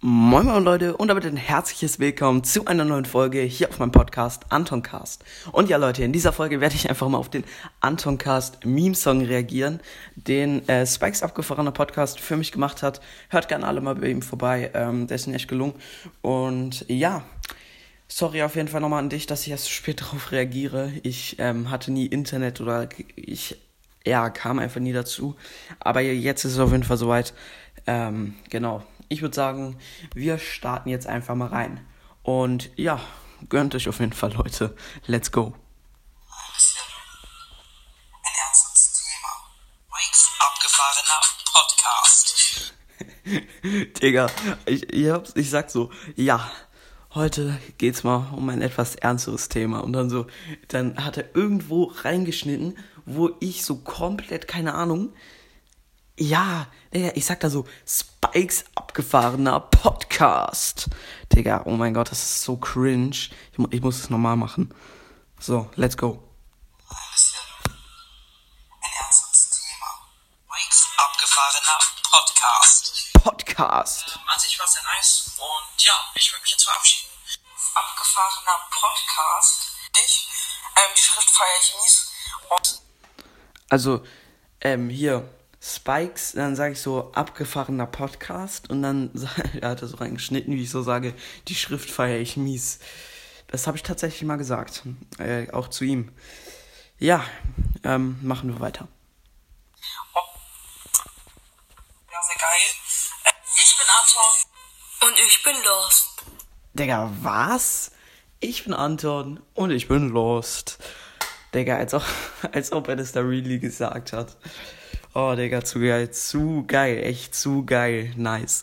Moin Moin Leute und damit ein herzliches Willkommen zu einer neuen Folge hier auf meinem Podcast Antoncast. Und ja Leute, in dieser Folge werde ich einfach mal auf den Antoncast Meme Song reagieren, den äh, Spikes abgefahrener Podcast für mich gemacht hat. Hört gerne alle mal bei ihm vorbei, ähm, der ist mir echt gelungen. Und ja, sorry auf jeden Fall nochmal an dich, dass ich erst so spät darauf reagiere. Ich ähm, hatte nie Internet oder ich ja, kam einfach nie dazu. Aber jetzt ist es auf jeden Fall soweit. Ähm, genau ich würde sagen, wir starten jetzt einfach mal rein. Und ja, gönnt euch auf jeden Fall, Leute. Let's go. Ein ernstes Thema. Mike's abgefahrener Podcast. Digga, ich, ich, hab's, ich sag so, ja, heute geht's mal um ein etwas ernsteres Thema. Und dann so, dann hat er irgendwo reingeschnitten, wo ich so komplett, keine Ahnung, ja, ich sag da so, Spikes abgefahrener Podcast. Digga, oh mein Gott, das ist so cringe. Ich, ich muss es normal machen. So, let's go. Ein ernstes Thema. Mike's abgefahrener Podcast. Podcast. Ähm, an sich war sehr nice. Und ja, ich würde mich jetzt verabschieden. Abgefahrener Podcast. Ich, ähm, die Schrift feiere ich mies. Und Also, ähm, hier, Spikes, dann sage ich so abgefahrener Podcast und dann er hat er so reingeschnitten, wie ich so sage, die Schrift feiere ich mies. Das habe ich tatsächlich mal gesagt, äh, auch zu ihm. Ja, ähm, machen wir weiter. ja, sehr geil. Äh, ich bin Anton. Und ich bin Lost. Digga, was? Ich bin Anton und ich bin Lost. Digga, als ob, als ob er das da really gesagt hat. Oh, Digga, zu geil, zu geil, echt zu geil, nice.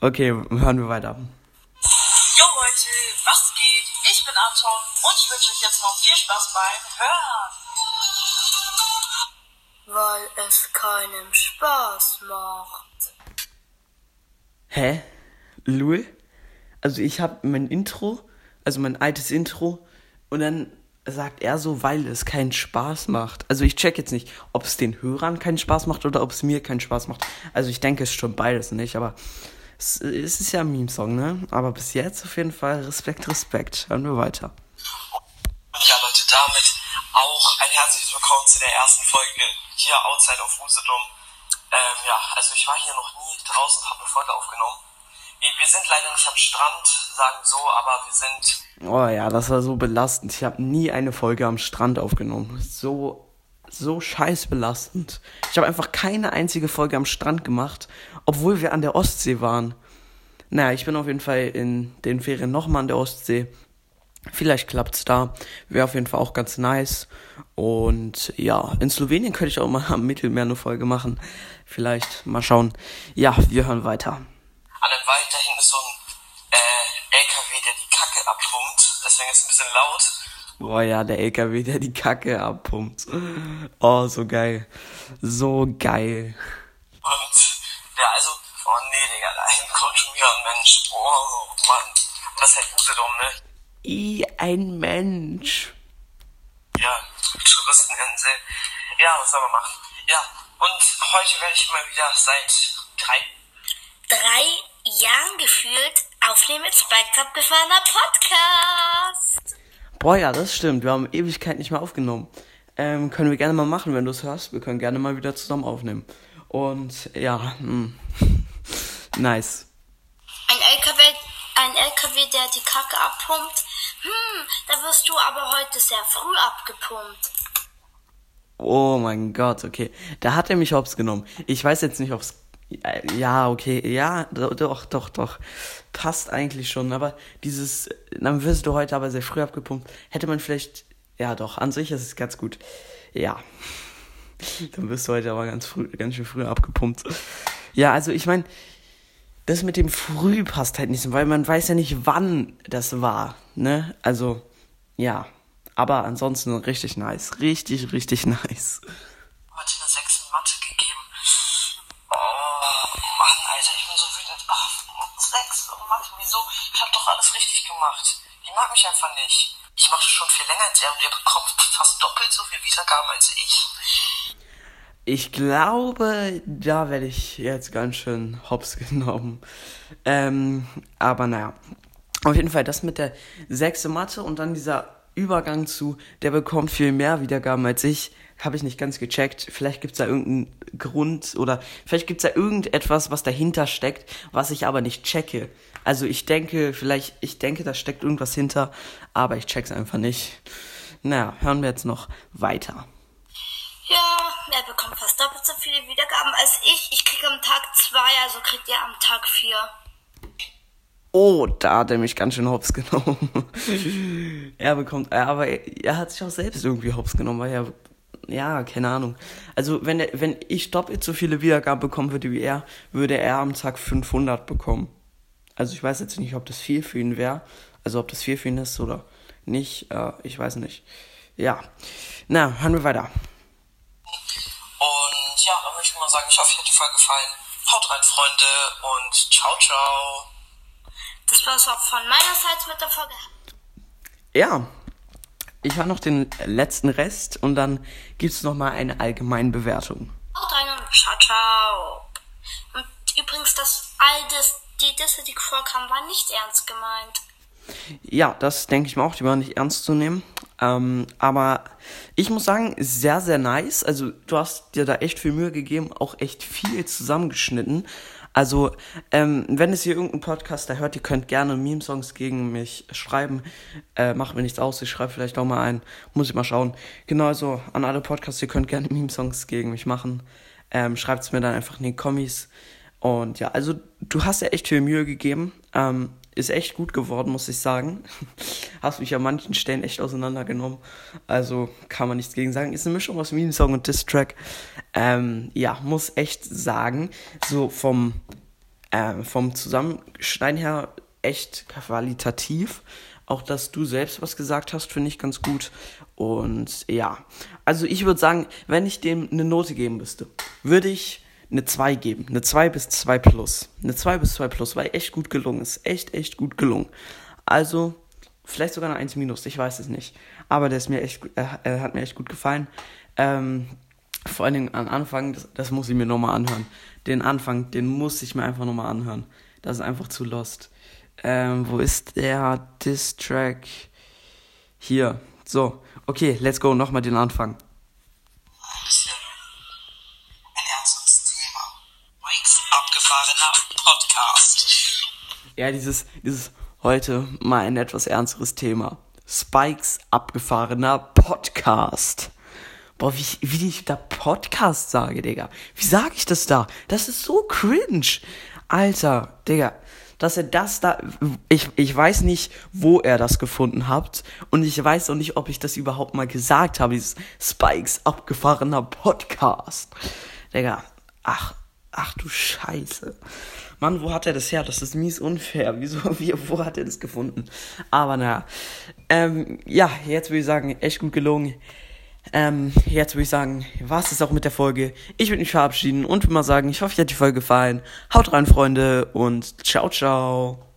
Okay, hören wir weiter. Jo Leute, was geht? Ich bin Anton und ich wünsche euch jetzt noch viel Spaß beim Hören. Weil es keinem Spaß macht. Hä? Lul? Also ich habe mein Intro, also mein altes Intro und dann sagt er so, weil es keinen Spaß macht. Also ich check jetzt nicht, ob es den Hörern keinen Spaß macht oder ob es mir keinen Spaß macht. Also ich denke es schon beides nicht, aber es, es ist ja ein Meme-Song, ne? Aber bis jetzt auf jeden Fall Respekt, Respekt. Hören wir weiter. Und ja Leute, damit auch ein herzliches Willkommen zu der ersten Folge hier Outside of Usedom. Ähm, ja, also ich war hier noch nie draußen, habe eine Folge aufgenommen. Wir sind leider nicht am Strand, sagen so, aber wir sind Oh ja, das war so belastend. Ich habe nie eine Folge am Strand aufgenommen. So, so scheiß belastend. Ich habe einfach keine einzige Folge am Strand gemacht, obwohl wir an der Ostsee waren. Naja, ich bin auf jeden Fall in den Ferien nochmal an der Ostsee. Vielleicht klappt's da. Wäre auf jeden Fall auch ganz nice. Und ja, in Slowenien könnte ich auch mal am Mittelmeer eine Folge machen. Vielleicht mal schauen. Ja, wir hören weiter. An einem Wald, da hinten ist so ein äh, LKW, der die Kacke abpumpt. Deswegen ist es ein bisschen laut. Boah, ja, der LKW, der die Kacke abpumpt. Oh, so geil. So geil. Und ja, also, oh nee, Digga, da hinten kommt schon wieder ein Mensch. Oh Mann. Und das ist halt Usedom, ne? I, ein Mensch. Ja, Touristeninsel. Ja, was soll man machen? Ja, und heute werde ich mal wieder seit drei Jahren gefühlt aufnehmen mit Spikes abgefahrener Podcast. Boah, ja, das stimmt. Wir haben Ewigkeit nicht mehr aufgenommen. Ähm, können wir gerne mal machen, wenn du es hörst. Wir können gerne mal wieder zusammen aufnehmen. Und ja, mh. nice. Ein LKW, ein LKW, der die Kacke abpumpt. Hm, da wirst du aber heute sehr früh abgepumpt. Oh mein Gott, okay. Da hat er mich hops genommen. Ich weiß jetzt nicht, ob's. Ja, okay, ja, do- doch, doch, doch. Passt eigentlich schon, aber dieses, dann wirst du heute aber sehr früh abgepumpt. Hätte man vielleicht, ja doch, an sich ist es ganz gut. Ja. Dann wirst du heute aber ganz früh, ganz schön früh abgepumpt. Ja, also ich meine, das mit dem früh passt halt nicht so, weil man weiß ja nicht, wann das war, ne? Also, ja. Aber ansonsten richtig nice. Richtig, richtig nice. Gemacht. Die mag mich einfach nicht. Ich mache schon viel länger als er und er bekommt fast doppelt so viel Wiedergaben als ich. Ich glaube, da werde ich jetzt ganz schön hops genommen. Ähm, aber naja. Auf jeden Fall das mit der sechste Mathe und dann dieser Übergang zu, der bekommt viel mehr Wiedergaben als ich, habe ich nicht ganz gecheckt. Vielleicht gibt's da irgendeinen Grund oder vielleicht gibt's da irgendetwas, was dahinter steckt, was ich aber nicht checke. Also ich denke, vielleicht, ich denke, da steckt irgendwas hinter, aber ich check's einfach nicht. Naja, hören wir jetzt noch weiter. Ja, er bekommt fast doppelt so viele Wiedergaben als ich. Ich kriege am Tag zwei, also kriegt er am Tag vier. Oh, da hat er mich ganz schön hops genommen. er bekommt, aber er, er, hat sich auch selbst irgendwie hops genommen, weil er, ja, keine Ahnung. Also, wenn er, wenn ich doppelt so viele Wiedergaben bekommen würde wie er, würde er am Tag 500 bekommen. Also, ich weiß jetzt nicht, ob das viel für ihn wäre. Also, ob das viel für ihn ist oder nicht. Äh, ich weiß nicht. Ja. Na, hören wir weiter. Und ja, dann möchte ich mal sagen, ich hoffe, euch hat die Folge gefallen. Haut rein, Freunde, und ciao, ciao. Das war es auch von meiner Seite mit der Folge. Ja, ich habe noch den letzten Rest und dann gibt es nochmal eine allgemeine Bewertung. Haut rein und ciao, ciao. Und übrigens, das all das, die Disse, die vorkamen, war nicht ernst gemeint. Ja, das denke ich mir auch, die waren nicht ernst zu nehmen. Ähm, aber ich muss sagen, sehr, sehr nice. Also du hast dir da echt viel Mühe gegeben, auch echt viel zusammengeschnitten. Also, ähm, wenn es hier irgendein Podcaster hört, ihr könnt gerne Meme-Songs gegen mich schreiben. Äh, macht mir nichts aus, ich schreibe vielleicht auch mal ein. Muss ich mal schauen. Genauso an alle Podcasts, ihr könnt gerne Meme-Songs gegen mich machen. Ähm, Schreibt es mir dann einfach in die Kommis. Und ja, also du hast ja echt viel Mühe gegeben. Ähm, ist echt gut geworden, muss ich sagen. Hast mich an manchen Stellen echt auseinandergenommen. Also kann man nichts gegen sagen. Ist eine Mischung aus Meme-Song und Diss-Track. Ähm, ja, muss echt sagen, so vom, ähm, vom Zusammenschneiden her echt qualitativ. Auch dass du selbst was gesagt hast, finde ich ganz gut. Und ja, also ich würde sagen, wenn ich dem eine Note geben müsste, würde ich eine 2 geben. Eine 2 bis 2 plus. Eine 2 bis 2 plus, weil echt gut gelungen ist. Echt, echt gut gelungen. Also, vielleicht sogar eine 1 minus, ich weiß es nicht. Aber der ist mir echt, äh, hat mir echt gut gefallen. Ähm, vor allen Dingen am Anfang, das, das muss ich mir nochmal anhören. Den Anfang, den muss ich mir einfach nochmal anhören. Das ist einfach zu lost. Ähm, wo ist der Distrack? Hier. So, okay, let's go, nochmal den Anfang. Podcast. Ja, dieses, dieses heute mal ein etwas ernsteres Thema. Spikes abgefahrener Podcast. Boah, wie, wie ich da Podcast sage, Digga. Wie sage ich das da? Das ist so cringe. Alter, Digga. Dass er das da, ich, ich weiß nicht, wo er das gefunden hat. Und ich weiß auch nicht, ob ich das überhaupt mal gesagt habe. Dieses Spikes abgefahrener Podcast. Digga, ach, ach du Scheiße. Mann, wo hat er das her? Das ist mies unfair. Wieso, wie, wo hat er das gefunden? Aber naja. Ähm, ja, jetzt würde ich sagen, echt gut gelungen. Ähm, jetzt würde ich sagen, war es auch mit der Folge. Ich würde mich verabschieden und würde mal sagen, ich hoffe, euch hat die Folge gefallen. Haut rein, Freunde, und ciao, ciao.